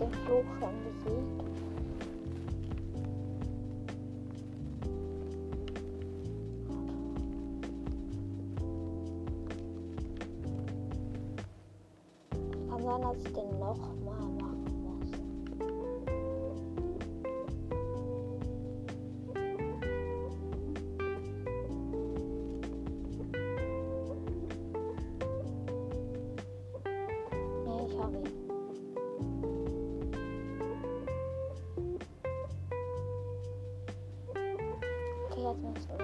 den Fluch schon besiegt. Aber dann, als ich den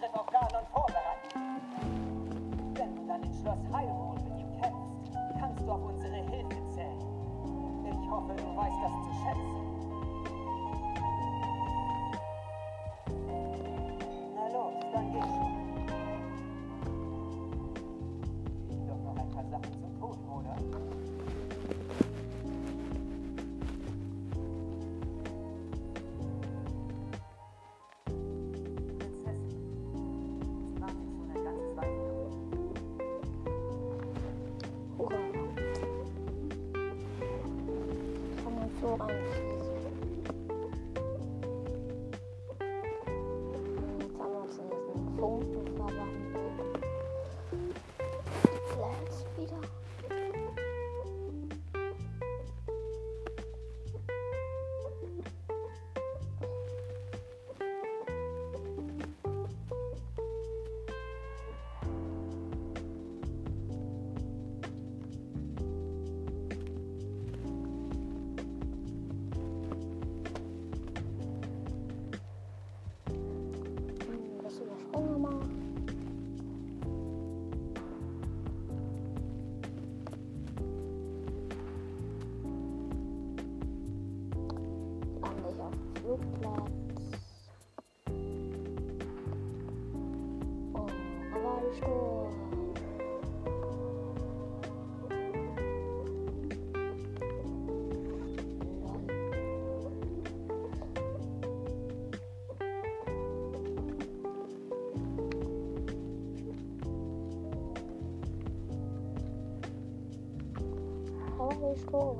Ganze auf Kanon vorbereitet. Wenn du dann ins Schloss 帮。没说。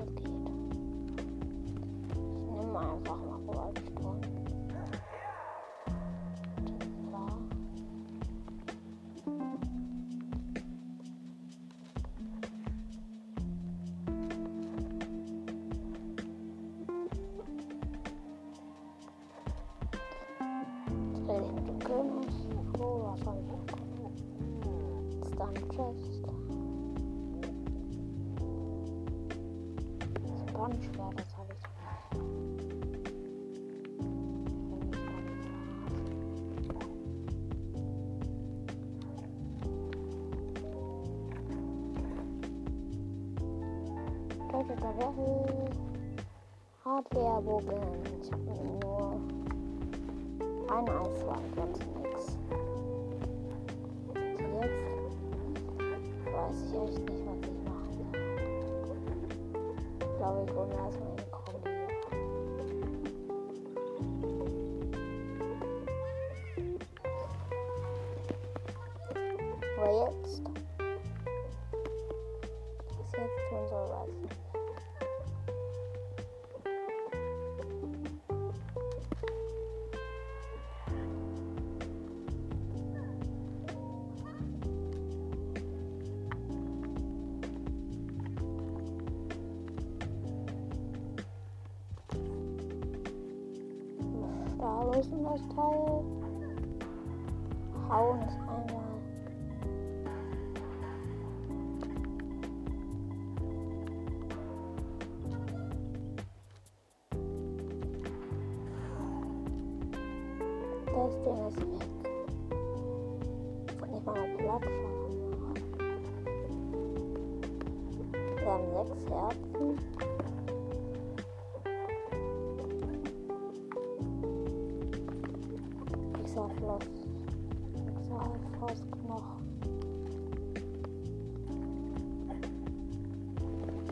Heute Hardware-Bogen. Ich habe nur ein Eiswand, sonst nichts. Und jetzt weiß ich echt nicht, was ich machen kann. Ich glaube, ich hole erstmal eine Krokodil. Aber jetzt much tired.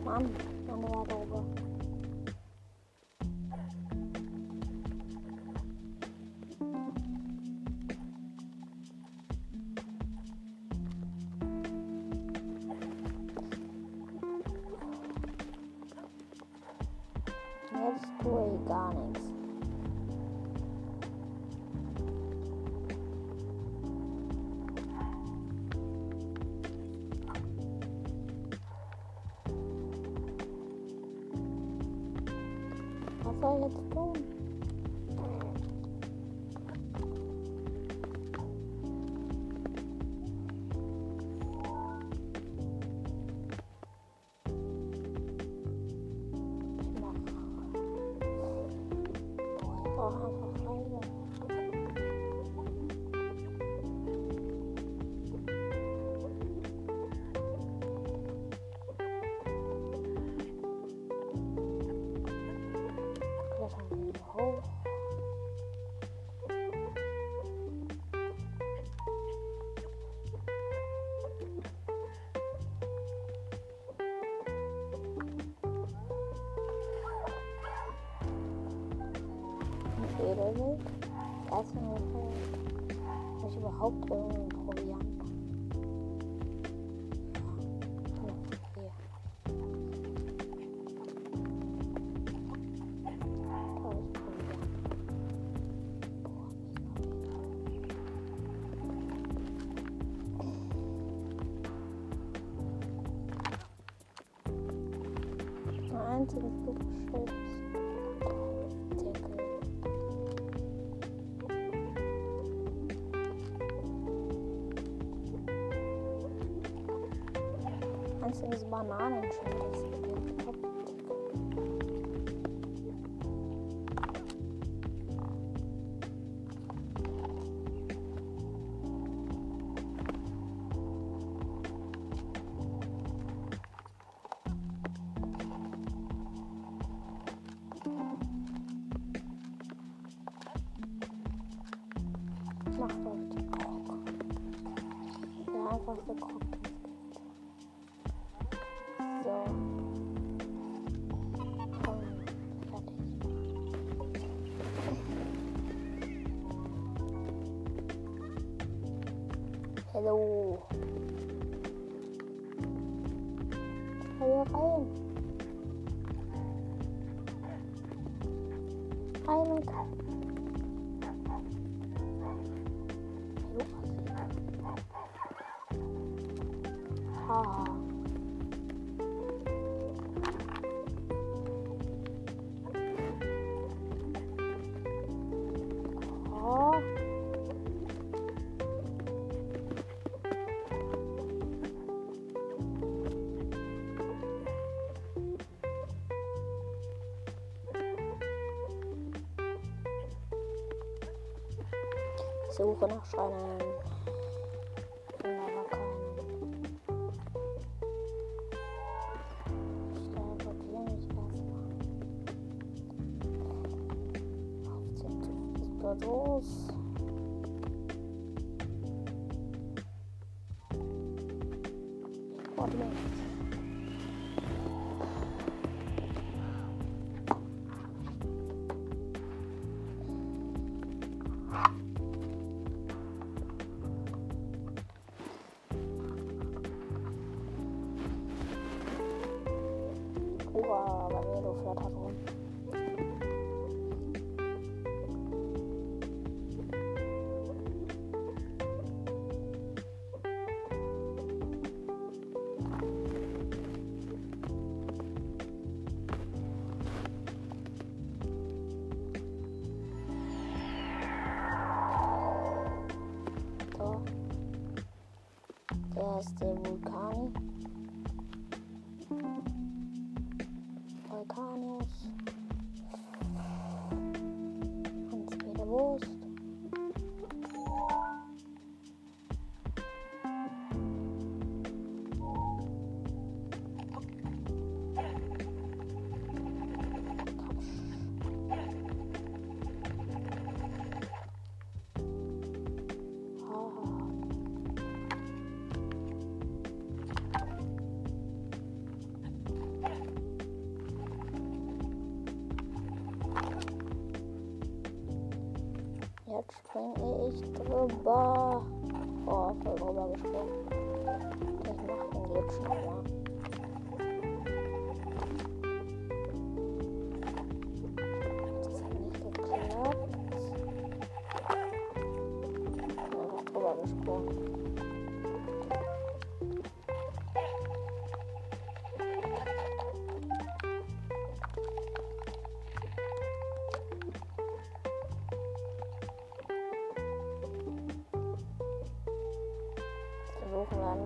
妈，让我来读吧。euro ook. Eh, dat is een je überhaupt eh, een probieren. in diese Bananen dass ich gedrückt habe. Mach doch den Krog. Der einfachste Krog. pelo Suche nach Scheinen. Der ist der ich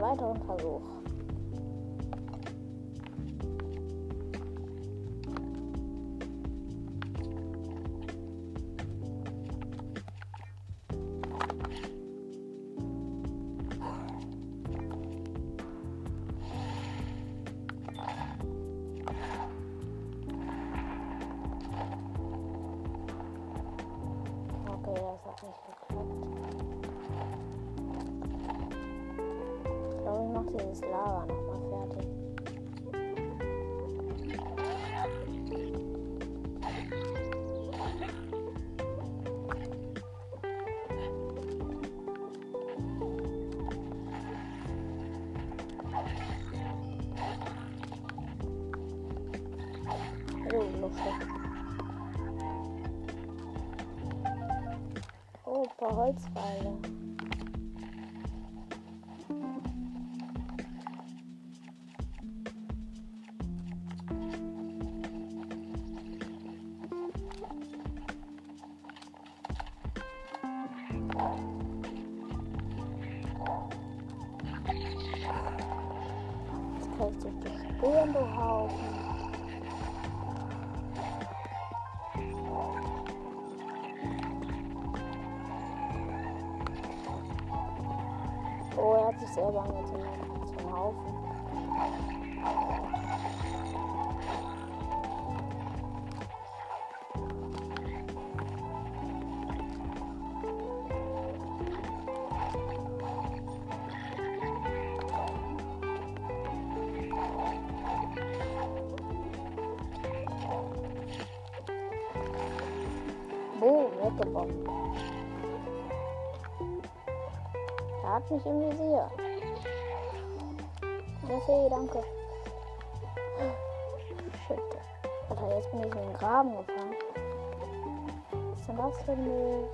weiteren Versuch. Oh, Luft. Oh, ein paar Holzpfeile. Boom, weggebombt. Er hat mich im Visier. Fee, danke. Shit. Alter, jetzt bin ich in den Graben gefahren. Was ist denn das für ein Müll?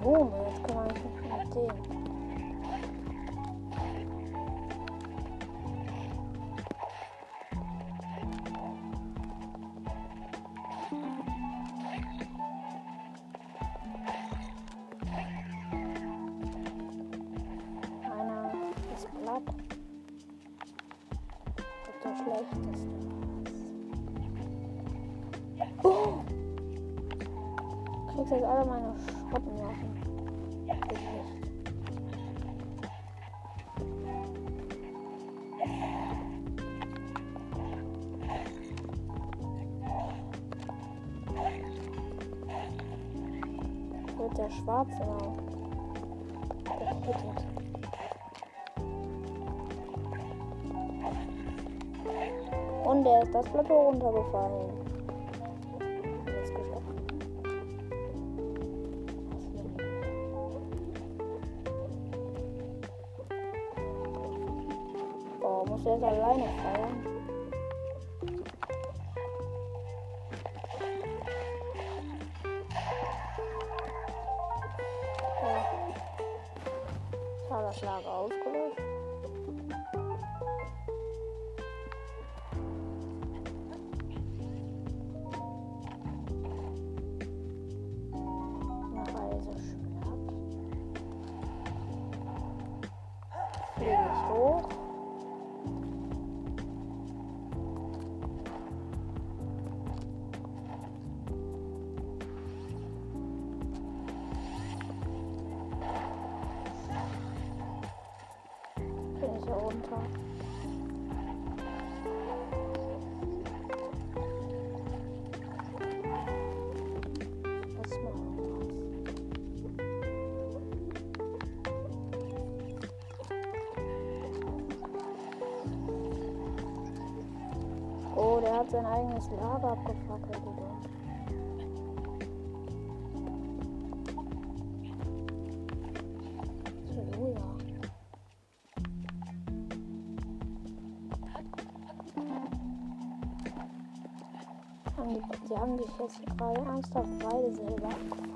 Boom, jetzt können wir eigentlich nicht mehr sehen. Oh! Kriegt jetzt alle meine Sch Schwarz. Und er ist das Plateau runtergefallen. Jetzt geschafft. Oh, muss er jetzt alleine fallen? Schlag auf. Er hat sein eigenes Lager abgefackelt, oh Digga. Die haben dich jetzt gerade ernsthaft beide selber abgefackelt.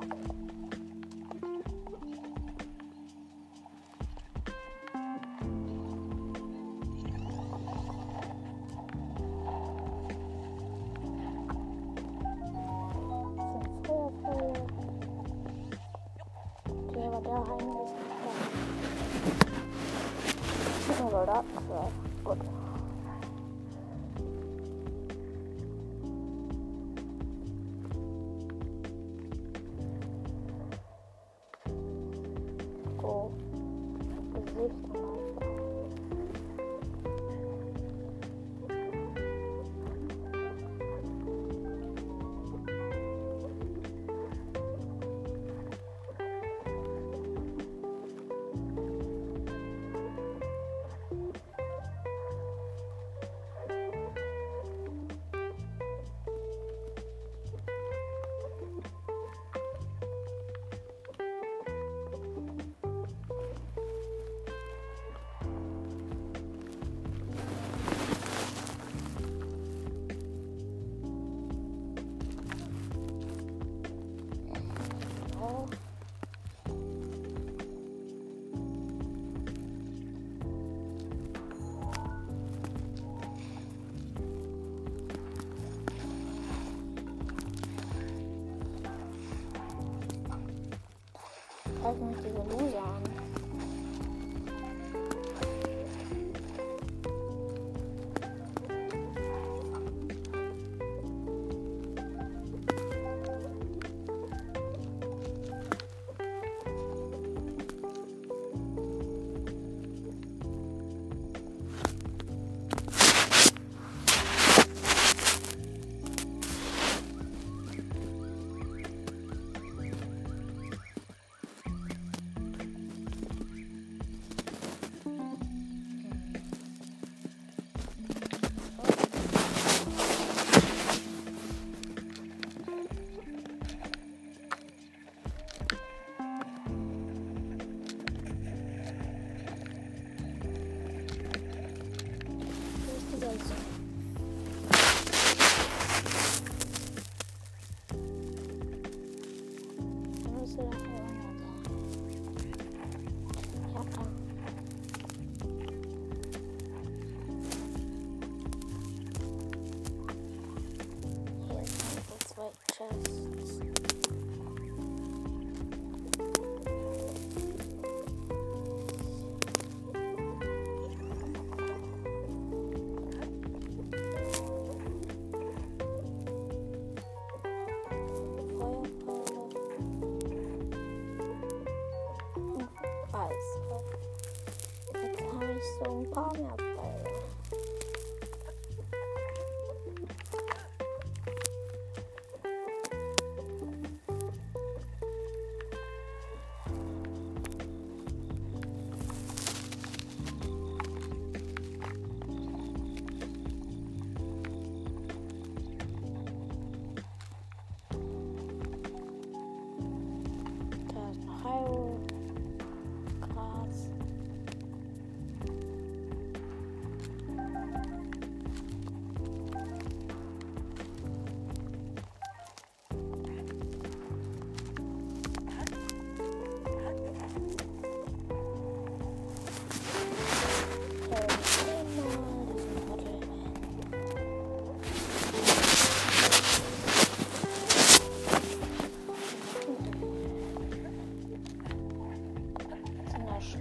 um pau, tá, né?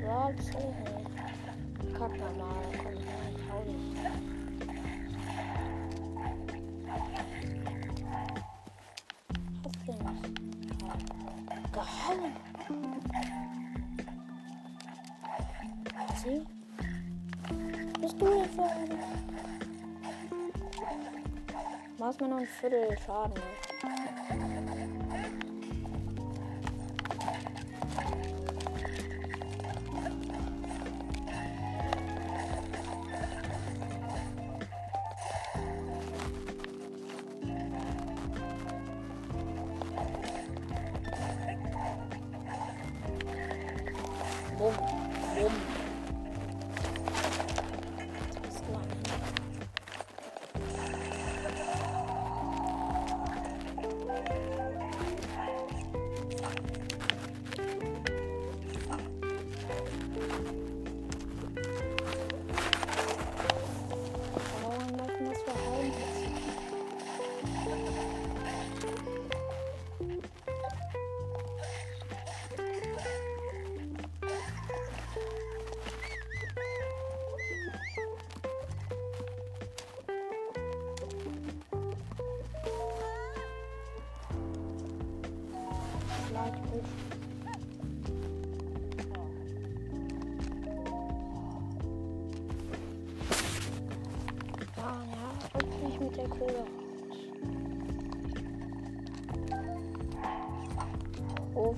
schwarz. Kack da mal, komm, ich hau dich. Hab den gehauen. Sieh. Bist du jetzt Was mir noch ein Viertel Schaden ist.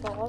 того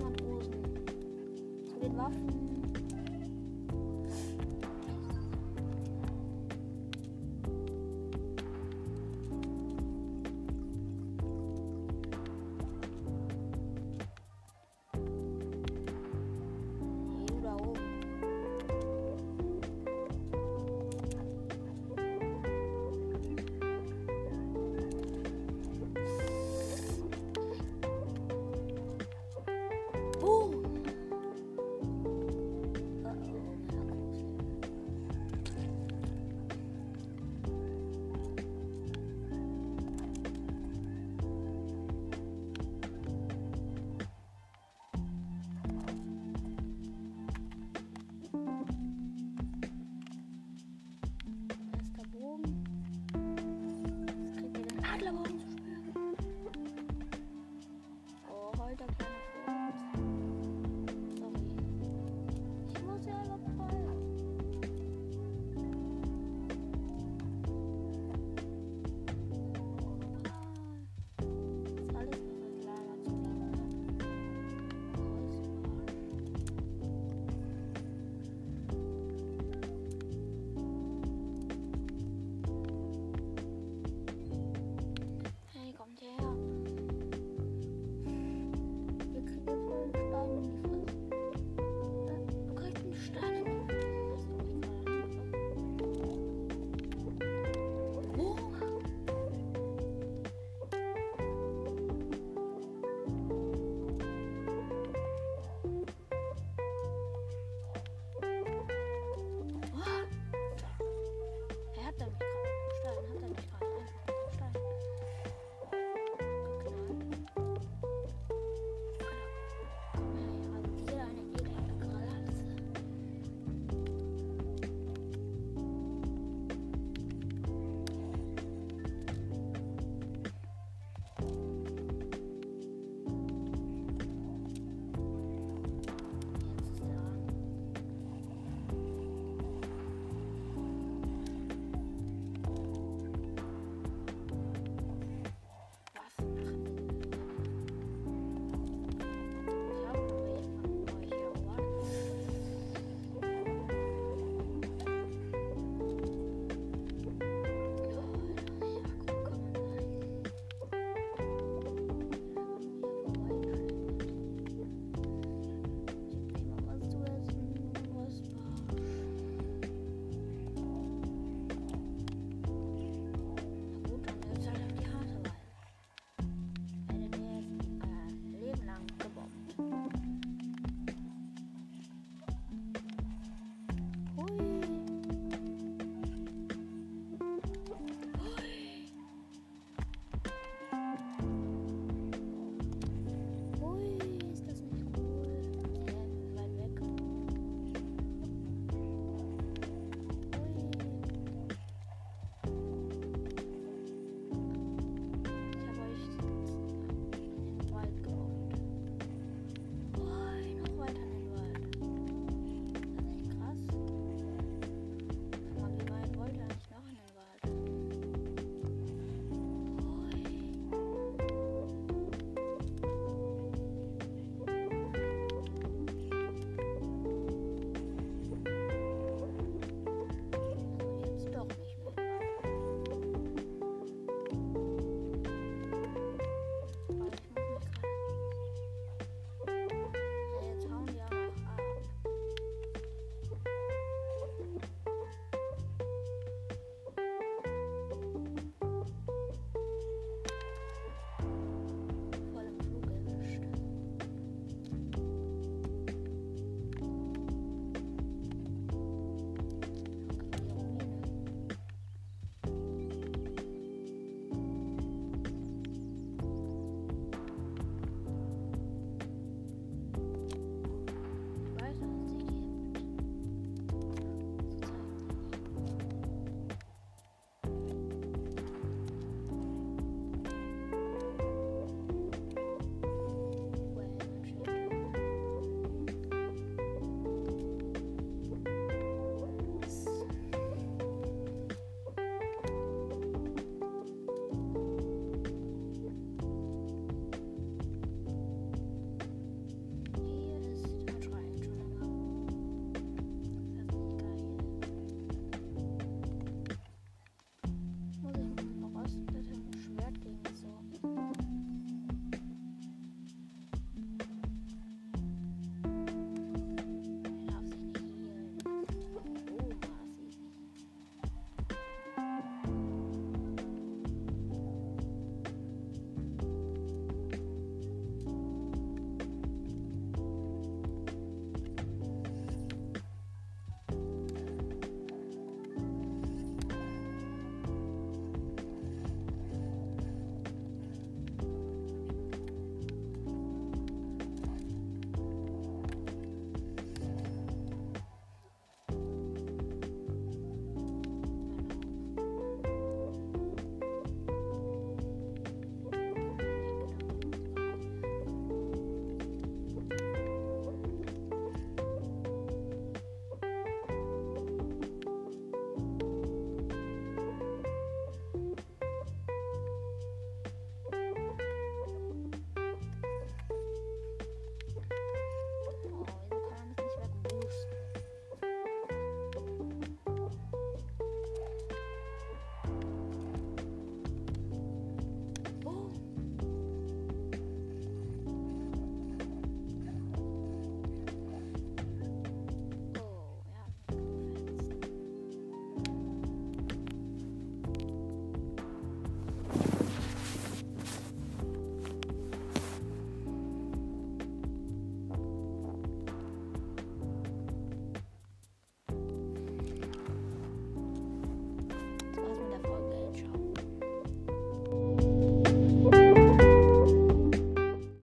Einhandrosen. Zu den Waffen.